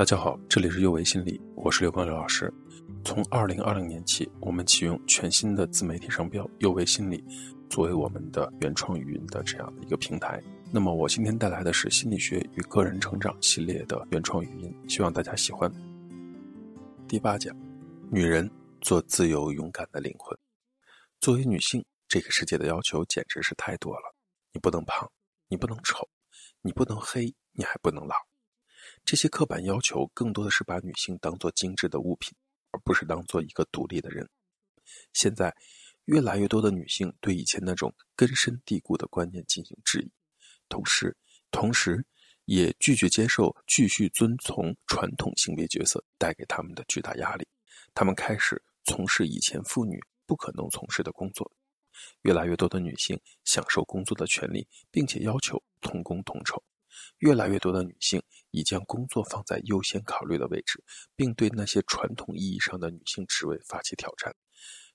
大家好，这里是幼为心理，我是刘光刘老师。从二零二零年起，我们启用全新的自媒体商标“幼为心理”作为我们的原创语音的这样的一个平台。那么，我今天带来的是心理学与个人成长系列的原创语音，希望大家喜欢。第八讲，女人做自由勇敢的灵魂。作为女性，这个世界的要求简直是太多了。你不能胖，你不能丑，你不能黑，你还不能老。这些刻板要求更多的是把女性当作精致的物品，而不是当做一个独立的人。现在，越来越多的女性对以前那种根深蒂固的观念进行质疑，同时，同时也拒绝接受继续遵从传统性别角色带给他们的巨大压力。她们开始从事以前妇女不可能从事的工作。越来越多的女性享受工作的权利，并且要求同工同酬。越来越多的女性已将工作放在优先考虑的位置，并对那些传统意义上的女性职位发起挑战。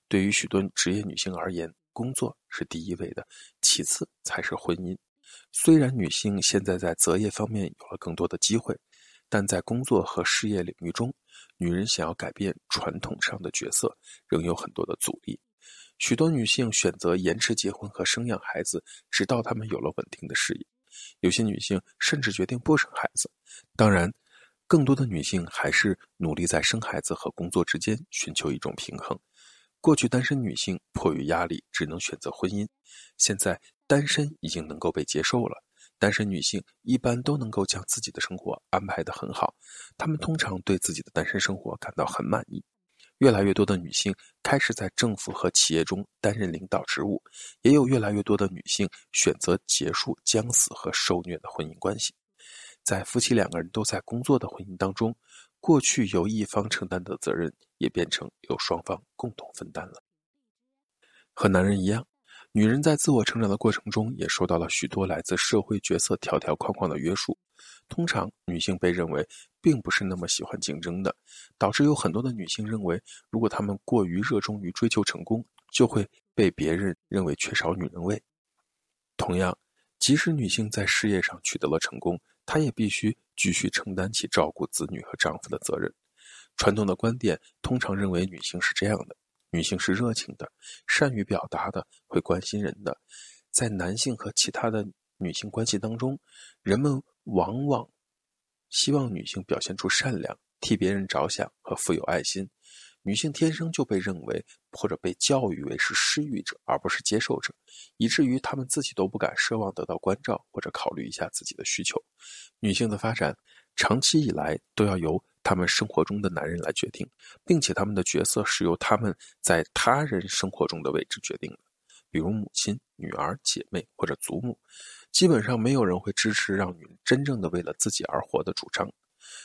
对于许多职业女性而言，工作是第一位的，其次才是婚姻。虽然女性现在在择业方面有了更多的机会，但在工作和事业领域中，女人想要改变传统上的角色，仍有很多的阻力。许多女性选择延迟结婚和生养孩子，直到她们有了稳定的事业。有些女性甚至决定不生孩子，当然，更多的女性还是努力在生孩子和工作之间寻求一种平衡。过去，单身女性迫于压力只能选择婚姻，现在单身已经能够被接受了。单身女性一般都能够将自己的生活安排得很好，她们通常对自己的单身生活感到很满意。越来越多的女性开始在政府和企业中担任领导职务，也有越来越多的女性选择结束将死和受虐的婚姻关系。在夫妻两个人都在工作的婚姻当中，过去由一方承担的责任也变成由双方共同分担了。和男人一样。女人在自我成长的过程中，也受到了许多来自社会角色条条框框的约束。通常，女性被认为并不是那么喜欢竞争的，导致有很多的女性认为，如果她们过于热衷于追求成功，就会被别人认为缺少女人味。同样，即使女性在事业上取得了成功，她也必须继续承担起照顾子女和丈夫的责任。传统的观点通常认为女性是这样的。女性是热情的，善于表达的，会关心人的。在男性和其他的女性关系当中，人们往往希望女性表现出善良、替别人着想和富有爱心。女性天生就被认为或者被教育为是施予者，而不是接受者，以至于她们自己都不敢奢望得到关照或者考虑一下自己的需求。女性的发展长期以来都要由。他们生活中的男人来决定，并且他们的角色是由他们在他人生活中的位置决定的，比如母亲、女儿、姐妹或者祖母。基本上没有人会支持让女人真正的为了自己而活的主张。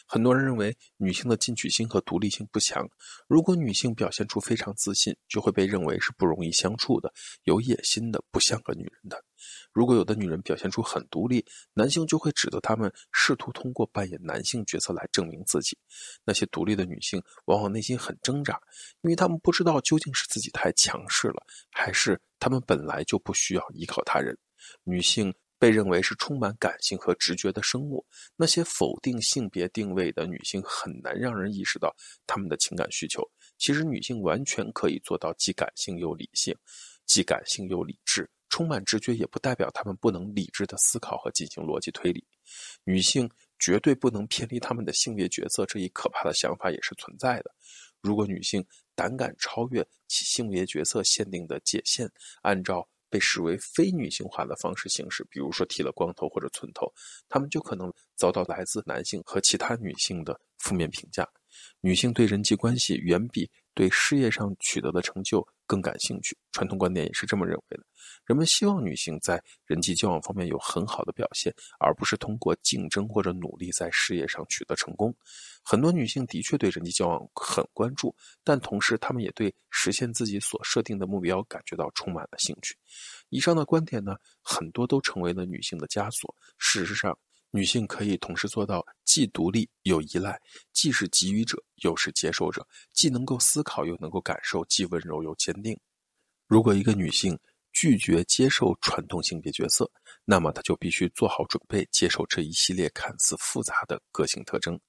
很多人认为女性的进取心和独立性不强。如果女性表现出非常自信，就会被认为是不容易相处的、有野心的、不像个女人的。如果有的女人表现出很独立，男性就会指责她们试图通过扮演男性角色来证明自己。那些独立的女性往往内心很挣扎，因为她们不知道究竟是自己太强势了，还是她们本来就不需要依靠他人。女性。被认为是充满感性和直觉的生物，那些否定性别定位的女性很难让人意识到她们的情感需求。其实，女性完全可以做到既感性又理性，既感性又理智。充满直觉也不代表她们不能理智的思考和进行逻辑推理。女性绝对不能偏离她们的性别角色，这一可怕的想法也是存在的。如果女性胆敢超越其性别角色限定的界限，按照。被视为非女性化的方式形式，比如说剃了光头或者寸头，他们就可能遭到来自男性和其他女性的负面评价。女性对人际关系远比对事业上取得的成就更感兴趣，传统观点也是这么认为的。人们希望女性在人际交往方面有很好的表现，而不是通过竞争或者努力在事业上取得成功。很多女性的确对人际交往很关注，但同时她们也对实现自己所设定的目标感觉到充满了兴趣。以上的观点呢，很多都成为了女性的枷锁。事实上，女性可以同时做到既独立又依赖，既是给予者又是接受者，既能够思考又能够感受，既温柔又坚定。如果一个女性拒绝接受传统性别角色，那么她就必须做好准备接受这一系列看似复杂的个性特征。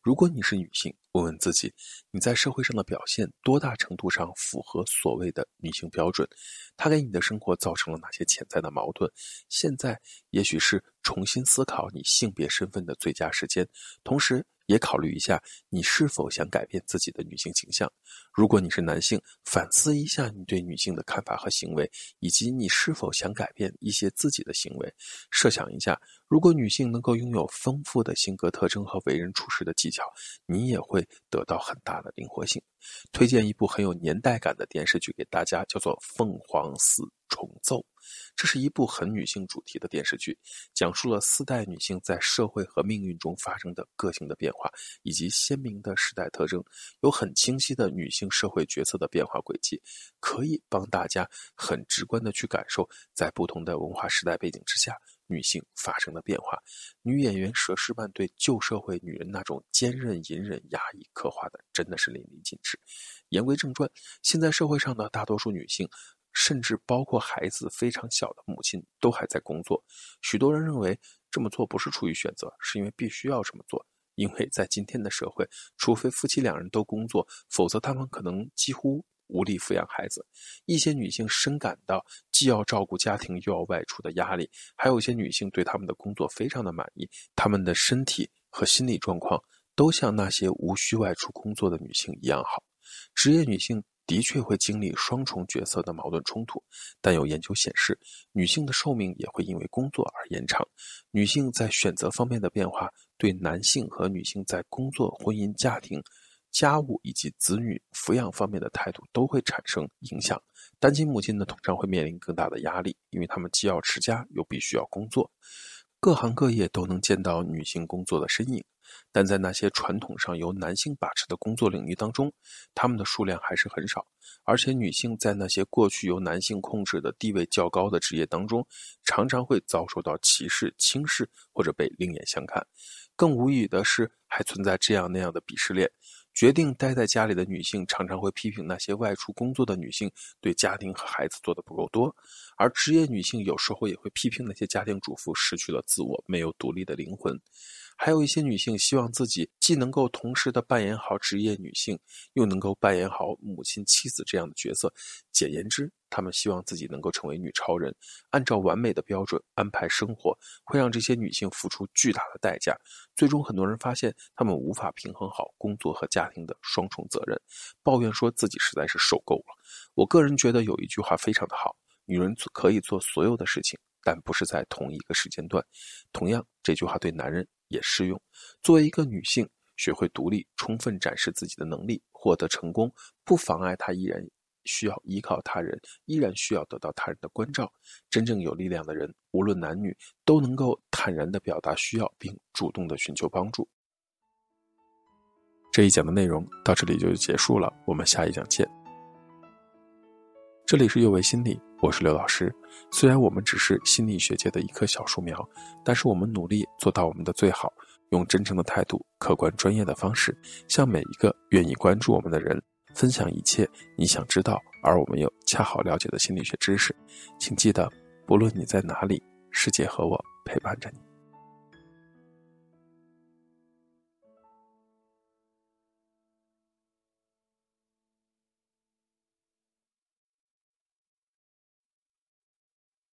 如果你是女性，问问自己，你在社会上的表现多大程度上符合所谓的女性标准？它给你的生活造成了哪些潜在的矛盾？现在也许是重新思考你性别身份的最佳时间，同时。也考虑一下，你是否想改变自己的女性形象？如果你是男性，反思一下你对女性的看法和行为，以及你是否想改变一些自己的行为。设想一下，如果女性能够拥有丰富的性格特征和为人处事的技巧，你也会得到很大的灵活性。推荐一部很有年代感的电视剧给大家，叫做《凤凰四重奏》。这是一部很女性主题的电视剧，讲述了四代女性在社会和命运中发生的个性的变化，以及鲜明的时代特征，有很清晰的女性社会角色的变化轨迹，可以帮大家很直观的去感受在不同的文化时代背景之下女性发生的变化。女演员佘诗曼对旧社会女人那种坚韧、隐忍、压抑刻画的真的是淋漓尽致。言归正传，现在社会上的大多数女性。甚至包括孩子非常小的母亲都还在工作。许多人认为这么做不是出于选择，是因为必须要这么做。因为在今天的社会，除非夫妻两人都工作，否则他们可能几乎无力抚养孩子。一些女性深感到既要照顾家庭又要外出的压力，还有一些女性对他们的工作非常的满意，她们的身体和心理状况都像那些无需外出工作的女性一样好。职业女性。的确会经历双重角色的矛盾冲突，但有研究显示，女性的寿命也会因为工作而延长。女性在选择方面的变化，对男性和女性在工作、婚姻、家庭、家务以及子女抚养方面的态度都会产生影响。单亲母亲呢，通常会面临更大的压力，因为她们既要持家，又必须要工作。各行各业都能见到女性工作的身影。但在那些传统上由男性把持的工作领域当中，他们的数量还是很少。而且，女性在那些过去由男性控制的地位较高的职业当中，常常会遭受到歧视、轻视或者被另眼相看。更无语的是，还存在这样那样的鄙视链。决定待在家里的女性常常会批评那些外出工作的女性对家庭和孩子做的不够多，而职业女性有时候也会批评那些家庭主妇失去了自我，没有独立的灵魂。还有一些女性希望自己既能够同时的扮演好职业女性，又能够扮演好母亲、妻子这样的角色。简言之，她们希望自己能够成为女超人，按照完美的标准安排生活，会让这些女性付出巨大的代价。最终，很多人发现她们无法平衡好工作和家庭的双重责任，抱怨说自己实在是受够了。我个人觉得有一句话非常的好：女人可以做所有的事情，但不是在同一个时间段。同样，这句话对男人。也适用。作为一个女性，学会独立，充分展示自己的能力，获得成功，不妨碍她依然需要依靠他人，依然需要得到他人的关照。真正有力量的人，无论男女，都能够坦然地表达需要，并主动地寻求帮助。这一讲的内容到这里就结束了，我们下一讲见。这里是幼为心理，我是刘老师。虽然我们只是心理学界的一棵小树苗，但是我们努力做到我们的最好，用真诚的态度、客观专业的方式，向每一个愿意关注我们的人分享一切你想知道而我们又恰好了解的心理学知识。请记得，不论你在哪里，世界和我陪伴着你。